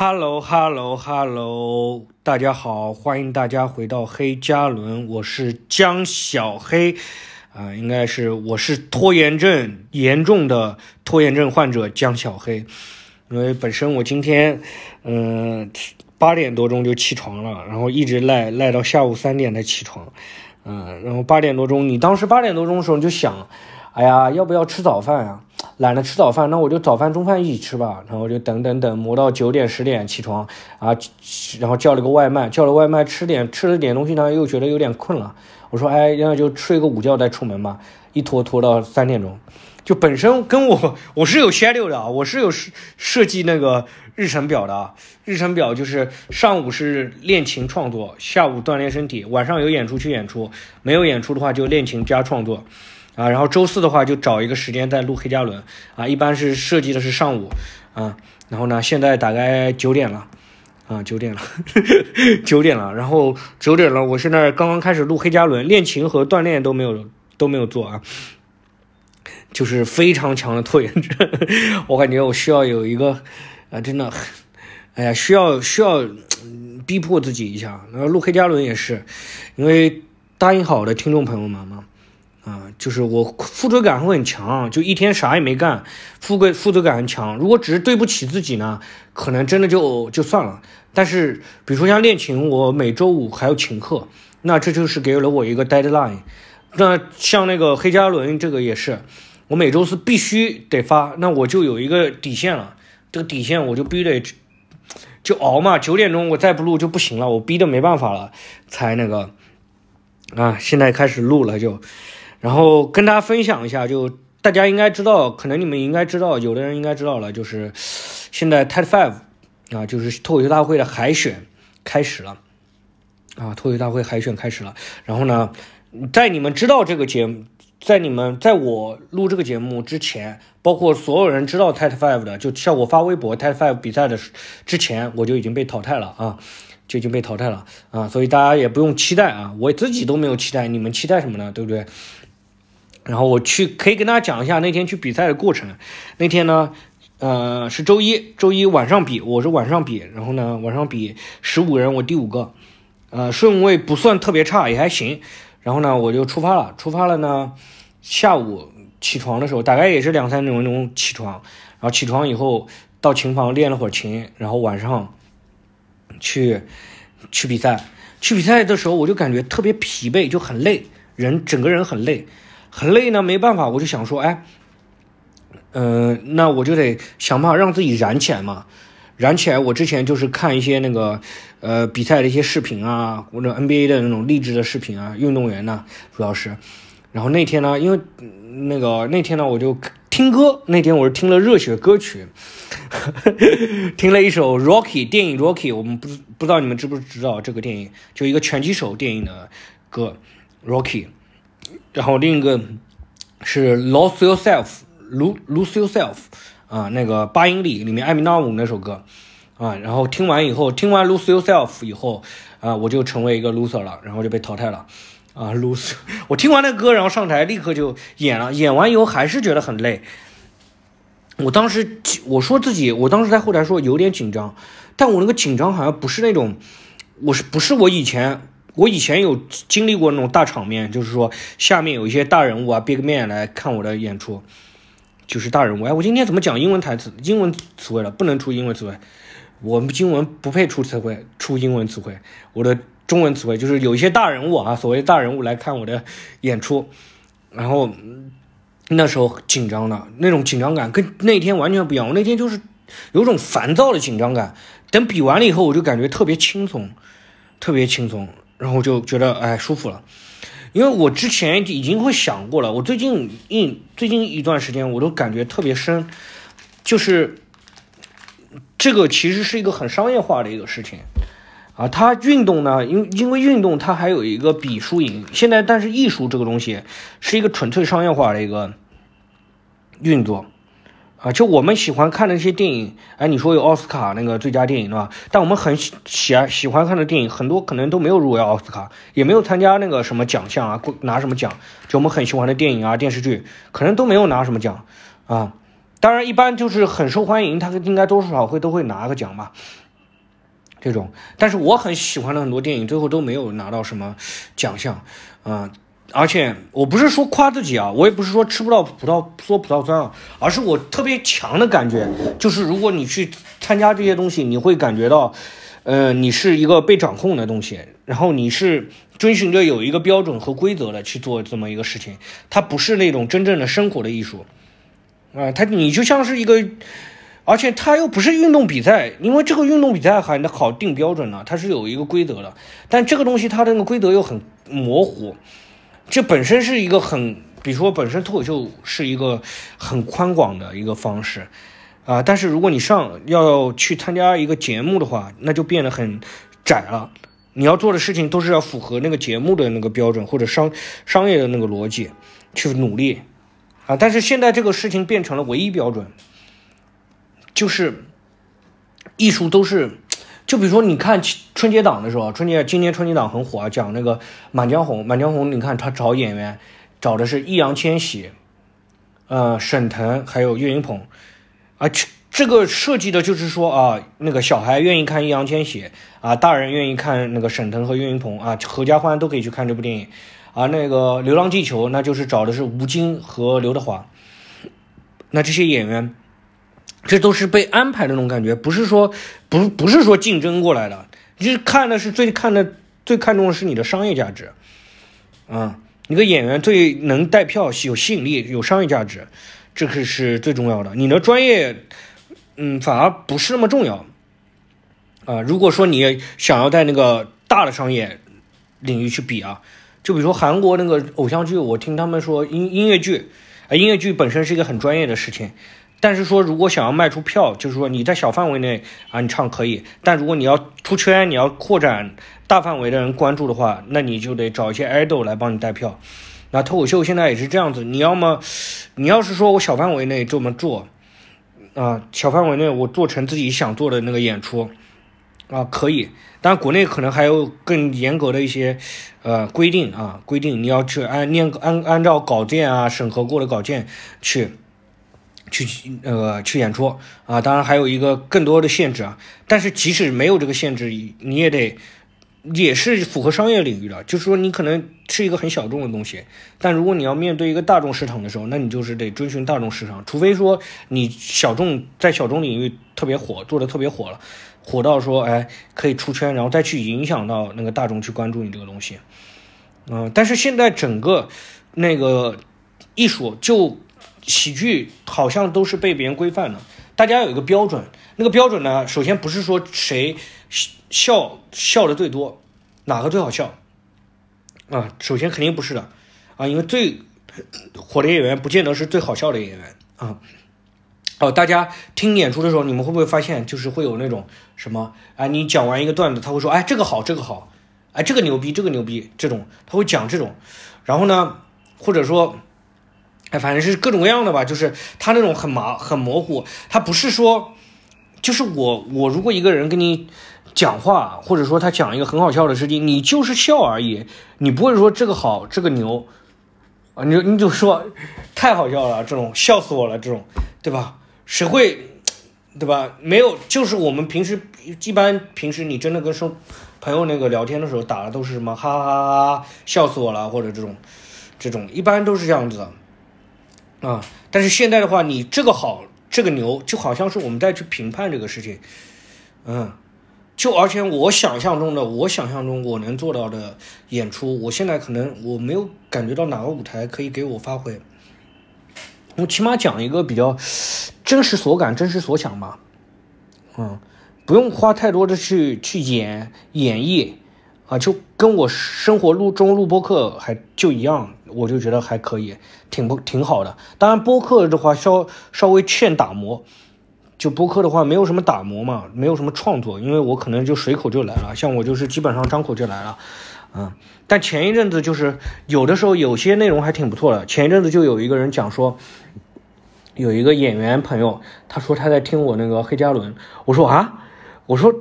Hello Hello Hello，大家好，欢迎大家回到黑加仑，我是江小黑，啊、应该是我是拖延症严重的拖延症患者江小黑，因为本身我今天嗯八点多钟就起床了，然后一直赖赖到下午三点才起床，嗯、然后八点多钟，你当时八点多钟的时候你就想，哎呀，要不要吃早饭呀、懒得吃早饭，那我就早饭中饭一起吃吧。然后我就等等等，磨到九点十点起床啊，然后叫了个外卖，叫了外卖吃点吃了点东西呢，又觉得有点困了。我说哎，那就睡个午觉再出门吧，一拖拖到三点钟。就本身跟我我是有 schedule 的，我是有设设计那个日程表的啊。日程表就是上午是练琴创作，下午锻炼身体，晚上有演出去演出，没有演出的话就练琴加创作。啊，然后周四的话就找一个时间再录黑加仑啊，一般是设计的是上午啊，然后呢，现在大概九点了啊，九点了，九点了，然后九点了，我现在刚刚开始录黑加仑，练琴和锻炼都没有都没有做啊，就是非常强的拖延症，我感觉我需要有一个啊，真的，哎呀，需要需要逼迫自己一下，然后录黑加仑也是，因为答应好的听众朋友们嘛。啊，就是我负罪感会很强，就一天啥也没干，负罪负罪感很强。如果只是对不起自己呢，可能真的就就算了。但是比如说像练琴，我每周五还要请课，那这就是给了我一个 deadline。那像那个黑加仑这个也是，我每周四必须得发，那我就有一个底线了。这个底线我就必须得就熬嘛，九点钟我再不录就不行了，我逼的没办法了，才那个啊，现在开始录了就。然后跟大家分享一下，就大家应该知道，可能你们应该知道，有的人应该知道了，就是现在 TED Five 啊，就是脱口秀大会的海选开始了啊，脱口秀大会海选开始了。然后呢，在你们知道这个节目，在你们在我录这个节目之前，包括所有人知道 TED Five 的，就像我发微博 TED Five 比赛的之前，我就已经被淘汰了啊。就已经被淘汰了啊，所以大家也不用期待啊，我自己都没有期待，你们期待什么呢？对不对？然后我去可以跟大家讲一下那天去比赛的过程。那天呢，呃，是周一，周一晚上比，我是晚上比，然后呢，晚上比十五人，我第五个，呃，顺位不算特别差，也还行。然后呢，我就出发了，出发了呢，下午起床的时候，大概也是两三点钟起床，然后起床以后到琴房练了会儿琴，然后晚上去去比赛。去比赛的时候，我就感觉特别疲惫，就很累，人整个人很累。很累呢，没办法，我就想说，哎，嗯、那我就得想办法让自己燃起来嘛，燃起来。我之前就是看一些那个呃比赛的一些视频啊，或者 NBA 的那种励志的视频啊，运动员呢主要是。然后那天呢，因为那个那天呢，我就听歌，那天我是听了热血歌曲，听了一首 Rocky 电影 Rocky，我们不不知道你们知不知道这个电影，就一个拳击手电影的歌 Rocky。然后另一个是 Lose Yourself，Lose Lose Yourself 啊，那个八英里里面艾米纳姆那首歌啊，然后听完以后，听完 Lose Yourself 以后啊，我就成为一个 loser 了，然后就被淘汰了啊，loser。我听完那歌，然后上台立刻就演了，演完以后还是觉得很累。我当时我说自己，我当时在后台说有点紧张，但我那个紧张好像不是那种，我是不是我以前。我以前有经历过那种大场面，就是说下面有一些大人物啊，big man 来看我的演出，就是大人物。哎，我今天怎么讲英文台词、英文词汇了？不能出英文词汇，我们英文不配出词汇，出英文词汇。我的中文词汇就是有一些大人物啊，所谓大人物来看我的演出，然后那时候紧张的那种紧张感跟那天完全不一样。我那天就是有种烦躁的紧张感，等比完了以后，我就感觉特别轻松，特别轻松。然后就觉得哎舒服了，因为我之前已经会想过了，我最近一最近一段时间我都感觉特别深，就是这个其实是一个很商业化的一个事情啊。它运动呢，因因为运动它还有一个比输赢，现在但是艺术这个东西是一个纯粹商业化的一个运作。啊，就我们喜欢看的那些电影，哎，你说有奥斯卡那个最佳电影对吧？但我们很喜喜喜欢看的电影，很多可能都没有入围奥斯卡，也没有参加那个什么奖项啊，拿什么奖？就我们很喜欢的电影啊、电视剧，可能都没有拿什么奖啊。当然，一般就是很受欢迎，他应该多少会都会拿个奖吧。这种。但是我很喜欢的很多电影，最后都没有拿到什么奖项，啊。而且我不是说夸自己啊，我也不是说吃不到葡萄说葡萄酸啊，而是我特别强的感觉，就是如果你去参加这些东西，你会感觉到，呃，你是一个被掌控的东西，然后你是遵循着有一个标准和规则的去做这么一个事情，它不是那种真正的生活的艺术，啊，它你就像是一个，而且它又不是运动比赛，因为这个运动比赛还好定标准呢，它是有一个规则的，但这个东西它的那个规则又很模糊。这本身是一个很，比如说本身脱口秀是一个很宽广的一个方式，啊，但是如果你上要去参加一个节目的话，那就变得很窄了。你要做的事情都是要符合那个节目的那个标准或者商商业的那个逻辑去努力，啊，但是现在这个事情变成了唯一标准，就是艺术都是。就比如说，你看春节档的时候，春节今年春节档很火，讲那个《满江红》。《满江红》，你看他找演员，找的是易烊千玺，呃，沈腾，还有岳云鹏，啊，这这个设计的就是说啊，那个小孩愿意看易烊千玺，啊，大人愿意看那个沈腾和岳云鹏，啊，合家欢都可以去看这部电影，啊，那个《流浪地球》，那就是找的是吴京和刘德华，那这些演员。这都是被安排的那种感觉，不是说不不是说竞争过来的，就是看的是最看的最看重的是你的商业价值，啊，一个演员最能带票、有吸引力、有商业价值，这个是最重要的。你的专业，嗯，反而不是那么重要，啊，如果说你想要在那个大的商业领域去比啊，就比如说韩国那个偶像剧，我听他们说音音乐剧，啊，音乐剧本身是一个很专业的事情。但是说，如果想要卖出票，就是说你在小范围内啊，你唱可以；但如果你要出圈，你要扩展大范围的人关注的话，那你就得找一些 idol 来帮你带票。那脱口秀现在也是这样子，你要么，你要是说我小范围内这么做，啊，小范围内我做成自己想做的那个演出，啊，可以。但，国内可能还有更严格的一些呃规定啊，规定你要去按念按按照稿件啊审核过的稿件去。去那个去演出啊，当然还有一个更多的限制啊。但是即使没有这个限制，你也得也是符合商业领域的。就是说，你可能是一个很小众的东西，但如果你要面对一个大众市场的时候，那你就是得遵循大众市场。除非说你小众在小众领域特别火，做的特别火了，火到说哎可以出圈，然后再去影响到那个大众去关注你这个东西。嗯，但是现在整个那个艺术就。喜剧好像都是被别人规范的，大家有一个标准，那个标准呢，首先不是说谁笑笑的最多，哪个最好笑？啊，首先肯定不是的。啊，因为最火的演员不见得是最好笑的演员。啊。哦，大家听演出的时候，你们会不会发现，就是会有那种什么啊，你讲完一个段子，他会说，哎，这个好，这个好，哎，这个牛逼，这个牛逼，这种他会讲这种，然后呢，或者说。哎，反正是各种各样的吧，就是他那种很麻很模糊，他不是说，就是我我如果一个人跟你讲话，或者说他讲一个很好笑的事情，你就是笑而已，你不会说这个好这个牛啊，你就你就说太好笑了，这种笑死我了，这种对吧？谁会对吧？没有，就是我们平时一般平时你真的跟说朋友那个聊天的时候打的都是什么哈哈哈哈笑死我了，或者这种这种一般都是这样子的。啊，但是现在的话，你这个好，这个牛，就好像是我们在去评判这个事情，嗯，就而且我想象中的，我想象中我能做到的演出，我现在可能我没有感觉到哪个舞台可以给我发挥，我起码讲一个比较真实所感、真实所想吧，嗯，不用花太多的去去演演绎。啊，就跟我生活录中录播课还就一样，我就觉得还可以，挺不挺好的。当然播客的话稍稍微欠打磨，就播客的话没有什么打磨嘛，没有什么创作，因为我可能就随口就来了，像我就是基本上张口就来了，嗯。但前一阵子就是有的时候有些内容还挺不错的，前一阵子就有一个人讲说，有一个演员朋友，他说他在听我那个黑加仑，我说啊，我说。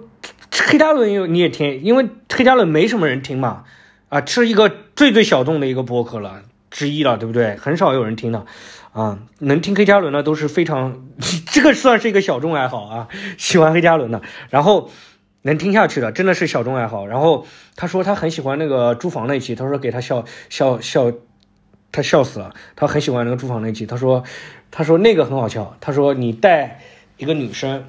黑加仑有你也听，因为黑加仑没什么人听嘛，啊，是一个最最小众的一个播客了之一了，对不对？很少有人听的，啊，能听黑加仑的都是非常，这个算是一个小众爱好啊，喜欢黑加仑的。然后能听下去的，真的是小众爱好。然后他说他很喜欢那个租房那一期，他说给他笑笑笑，他笑死了。他很喜欢那个租房那期，他说他说那个很好笑。他说你带一个女生，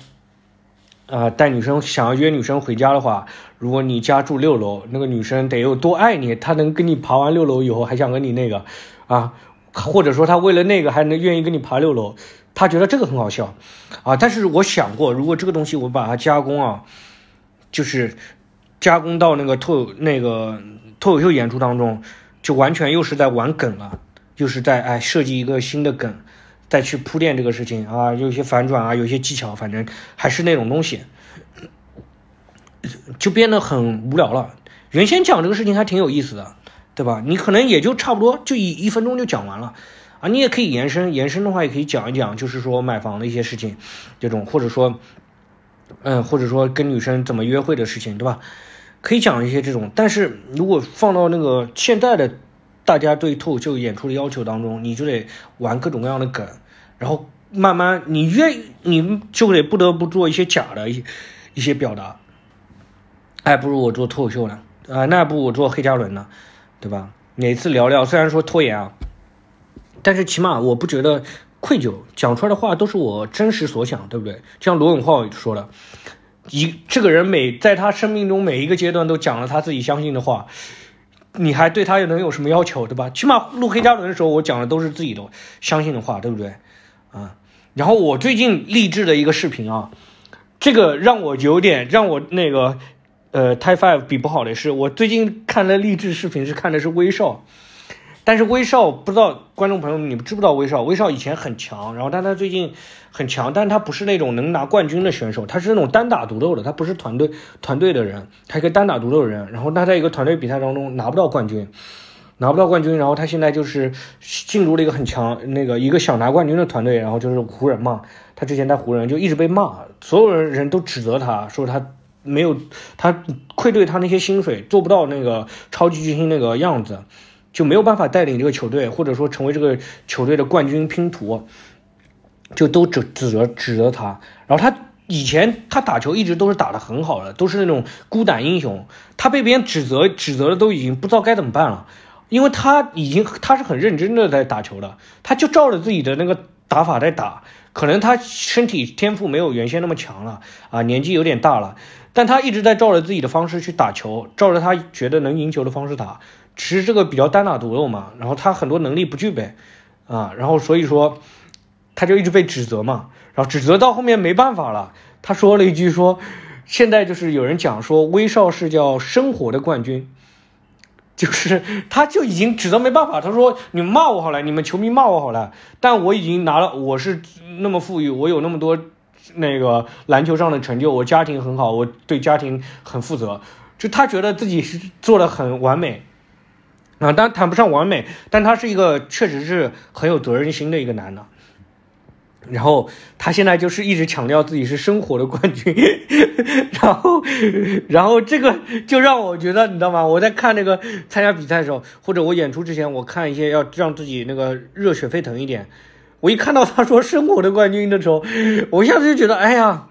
啊，带女生想要约女生回家的话，如果你家住六楼，那个女生得有多爱你，她能跟你爬完六楼以后还想跟你那个啊，或者说她为了那个还能愿意跟你爬六楼，他觉得这个很好笑啊。但是我想过，如果这个东西我把它加工啊。就是加工到那个脱那个脱口秀演出当中，就完全又是在玩梗了，又是在哎设计一个新的梗，再去铺垫这个事情啊，有些反转啊，有些技巧，反正还是那种东西，就变得很无聊了。原先讲这个事情还挺有意思的，对吧？你可能也就差不多就一一分钟就讲完了啊，你也可以延伸，延伸的话也可以讲一讲，就是说买房的一些事情，这种或者说。嗯，或者说跟女生怎么约会的事情，对吧？可以讲一些这种，但是如果放到那个现在的大家对脱口秀演出的要求当中，你就得玩各种各样的梗，然后慢慢你愿你就得不得不做一些假的一些一些表达，还不如我做脱口秀呢，啊，那不如我做黑加仑呢，对吧？每次聊聊，虽然说拖延啊，但是起码我不觉得。愧疚讲出来的话都是我真实所想，对不对？像罗永浩说的，一这个人每在他生命中每一个阶段都讲了他自己相信的话，你还对他能有什么要求，对吧？起码录黑加仑的时候，我讲的都是自己的相信的话，对不对？啊，然后我最近励志的一个视频啊，这个让我有点让我那个呃 Type Five 比不好的是，我最近看的励志视频是看的是威少。但是威少不知道观众朋友们，你们知不知道威少？威少以前很强，然后但他最近很强，但是他不是那种能拿冠军的选手，他是那种单打独斗的，他不是团队团队的人，他一个单打独斗的人。然后他在一个团队比赛当中拿不到冠军，拿不到冠军，然后他现在就是进入了一个很强那个一个想拿冠军的团队，然后就是湖人嘛。他之前在湖人就一直被骂，所有人人都指责他说他没有他愧对他那些薪水，做不到那个超级巨星那个样子。就没有办法带领这个球队，或者说成为这个球队的冠军拼图，就都指指责指责他。然后他以前他打球一直都是打得很好的，都是那种孤胆英雄。他被别人指责指责的都已经不知道该怎么办了，因为他已经他是很认真的在打球的，他就照着自己的那个打法在打。可能他身体天赋没有原先那么强了啊，年纪有点大了，但他一直在照着自己的方式去打球，照着他觉得能赢球的方式打。其实这个比较单打独斗嘛，然后他很多能力不具备，啊，然后所以说他就一直被指责嘛，然后指责到后面没办法了，他说了一句说，现在就是有人讲说威少是叫生活的冠军，就是他就已经指责没办法，他说你们骂我好了，你们球迷骂我好了，但我已经拿了，我是那么富裕，我有那么多那个篮球上的成就，我家庭很好，我对家庭很负责，就他觉得自己是做的很完美。啊，但谈不上完美，但他是一个确实是很有责任心的一个男的。然后他现在就是一直强调自己是生活的冠军，然后，然后这个就让我觉得，你知道吗？我在看那个参加比赛的时候，或者我演出之前，我看一些要让自己那个热血沸腾一点。我一看到他说生活的冠军的时候，我一下子就觉得，哎呀，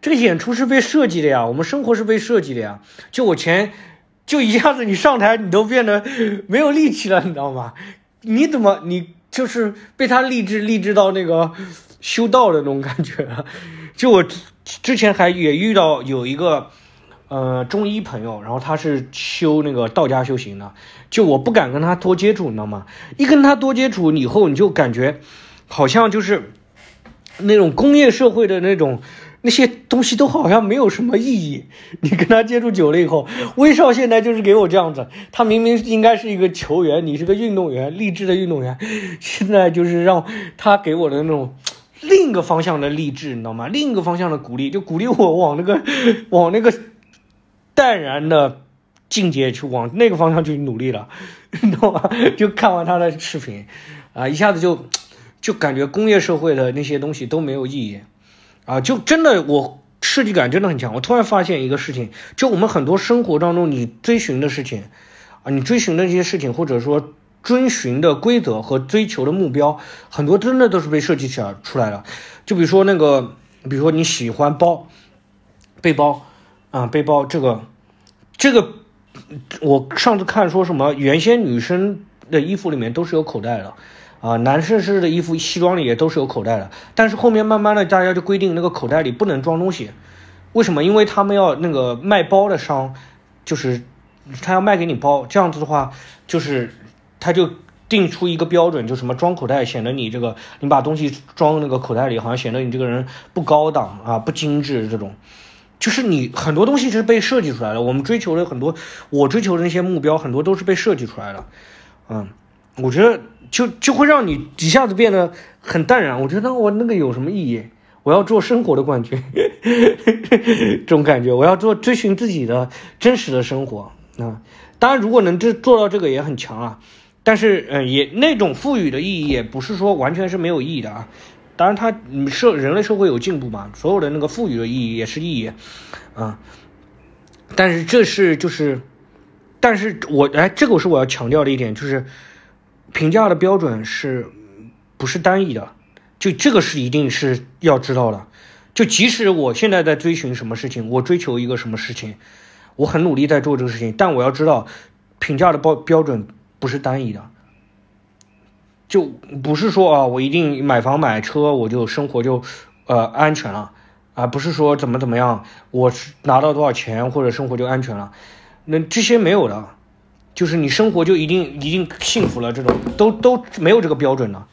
这个演出是被设计的呀，我们生活是被设计的呀。就我前。就一下子，你上台你都变得没有力气了，你知道吗？你怎么你就是被他励志励志到那个修道的那种感觉？就我之前还也遇到有一个呃中医朋友，然后他是修那个道家修行的，就我不敢跟他多接触，你知道吗？一跟他多接触以后，你就感觉好像就是那种工业社会的那种。那些东西都好像没有什么意义。你跟他接触久了以后，威少现在就是给我这样子。他明明应该是一个球员，你是个运动员，励志的运动员，现在就是让他给我的那种 另一个方向的励志，你知道吗？另一个方向的鼓励，就鼓励我往那个 往那个淡然的境界去，往那个方向去努力了，你懂吗？就看完他的视频，啊，一下子就就感觉工业社会的那些东西都没有意义。啊，就真的我设计感真的很强。我突然发现一个事情，就我们很多生活当中你追寻的事情，啊，你追寻的这些事情，或者说遵循的规则和追求的目标，很多真的都是被设计起来出来的。就比如说那个，比如说你喜欢包背包，啊，背包这个，这个我上次看说什么，原先女生的衣服里面都是有口袋的，啊，男士式的衣服西装里也都是有口袋的，但是后面慢慢的大家就规定那个口袋里不能装东西，为什么？因为他们要那个卖包的商，就是他要卖给你包，这样子的话，就是他就。定出一个标准，就什么装口袋显得你这个，你把东西装那个口袋里，好像显得你这个人不高档啊，不精致这种，就是你很多东西是被设计出来的。我们追求的很多，我追求的那些目标，很多都是被设计出来的。嗯，我觉得就就会让你一下子变得很淡然。我觉得我那个有什么意义？我要做生活的冠军，这种感觉，我要做追寻自己的真实的生活啊。当然，如果能这做到这个也很强啊。但是，嗯，也那种赋予的意义也不是说完全是没有意义的啊。当然，它社人类社会有进步嘛，所有的那个赋予的意义也是意义，啊。但是这是就是，但是我哎，这个是我要强调的一点，就是评价的标准是不是单一的？就这个是一定是要知道的。就即使我现在在追寻什么事情，我追求一个什么事情，我很努力在做这个事情，但我要知道评价的标标准。不是单一的，就不是说啊，我一定买房买车，我就生活就呃安全了啊，不是说怎么怎么样，我拿到多少钱或者生活就安全了，那这些没有的，就是你生活就一定一定幸福了，这种都都没有这个标准的，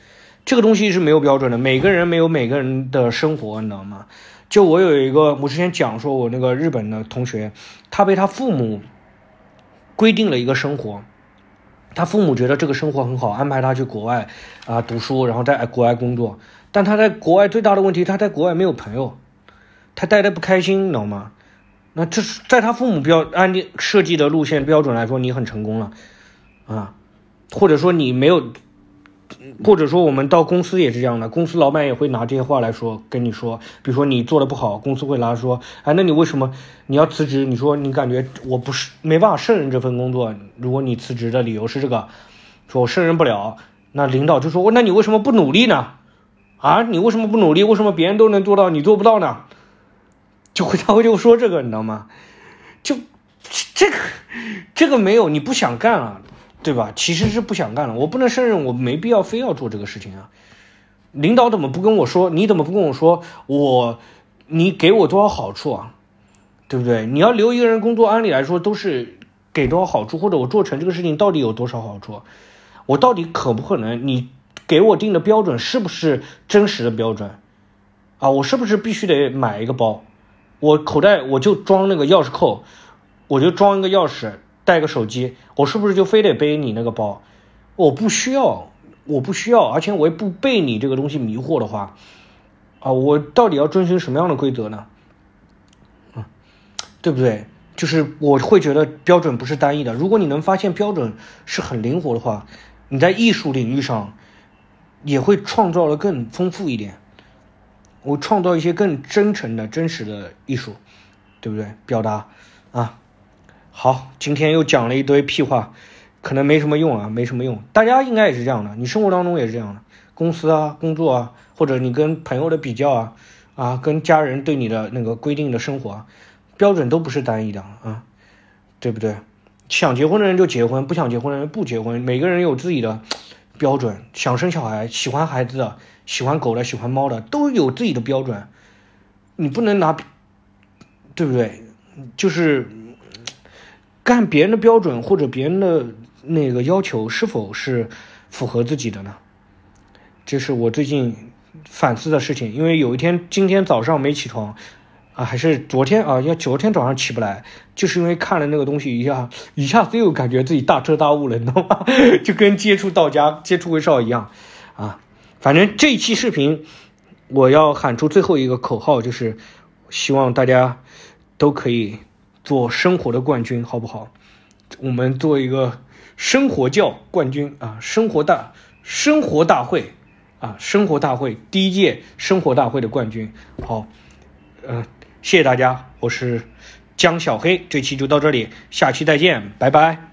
这个东西是没有标准的，每个人没有每个人的生活，你知道吗？就我有一个，我之前讲说，我那个日本的同学，他被他父母规定了一个生活。他父母觉得这个生活很好，安排他去国外啊读书，然后在国外工作。但他在国外最大的问题，他在国外没有朋友，他待的不开心，你知道吗？那这是在他父母标按设计的路线标准来说，你很成功了啊，或者说你没有。或者说，我们到公司也是这样的，公司老板也会拿这些话来说跟你说，比如说你做的不好，公司会拿说，哎，那你为什么你要辞职？你说你感觉我不是没办法胜任这份工作，如果你辞职的理由是这个，说我胜任不了，那领导就说，那你为什么不努力呢？啊，你为什么不努力？为什么别人都能做到，你做不到呢？就会他会就说这个，你知道吗？就这个这个没有，你不想干了。对吧？其实是不想干了，我不能胜任，我没必要非要做这个事情啊。领导怎么不跟我说？你怎么不跟我说？我，你给我多少好处啊？对不对？你要留一个人工作，按理来说都是给多少好处，或者我做成这个事情到底有多少好处？我到底可不可能？你给我定的标准是不是真实的标准？啊，我是不是必须得买一个包？我口袋我就装那个钥匙扣，我就装一个钥匙。带个手机，我是不是就非得背你那个包？我不需要，我不需要，而且我也不被你这个东西迷惑的话，啊，我到底要遵循什么样的规则呢？嗯，对不对？就是我会觉得标准不是单一的。如果你能发现标准是很灵活的话，你在艺术领域上也会创造的更丰富一点。我创造一些更真诚的真实的艺术，对不对？表达啊。好，今天又讲了一堆屁话，可能没什么用啊，没什么用。大家应该也是这样的，你生活当中也是这样的，公司啊、工作啊，或者你跟朋友的比较啊，啊，跟家人对你的那个规定的生活标准都不是单一的啊，对不对？想结婚的人就结婚，不想结婚的人不结婚，每个人有自己的标准。想生小孩、喜欢孩子的、喜欢狗的、喜欢猫的，都有自己的标准。你不能拿，对不对？就是。干别人的标准或者别人的那个要求是否是符合自己的呢？这是我最近反思的事情。因为有一天今天早上没起床啊，还是昨天啊，要昨天早上起不来，就是因为看了那个东西一下，一下子又感觉自己大彻大悟了，你知道吗？就跟接触道家、接触威少一样啊。反正这一期视频我要喊出最后一个口号，就是希望大家都可以。做生活的冠军，好不好？我们做一个生活教冠军啊，生活大生活大会啊，生活大会第一届生活大会的冠军。好，嗯，谢谢大家，我是江小黑，这期就到这里，下期再见，拜拜。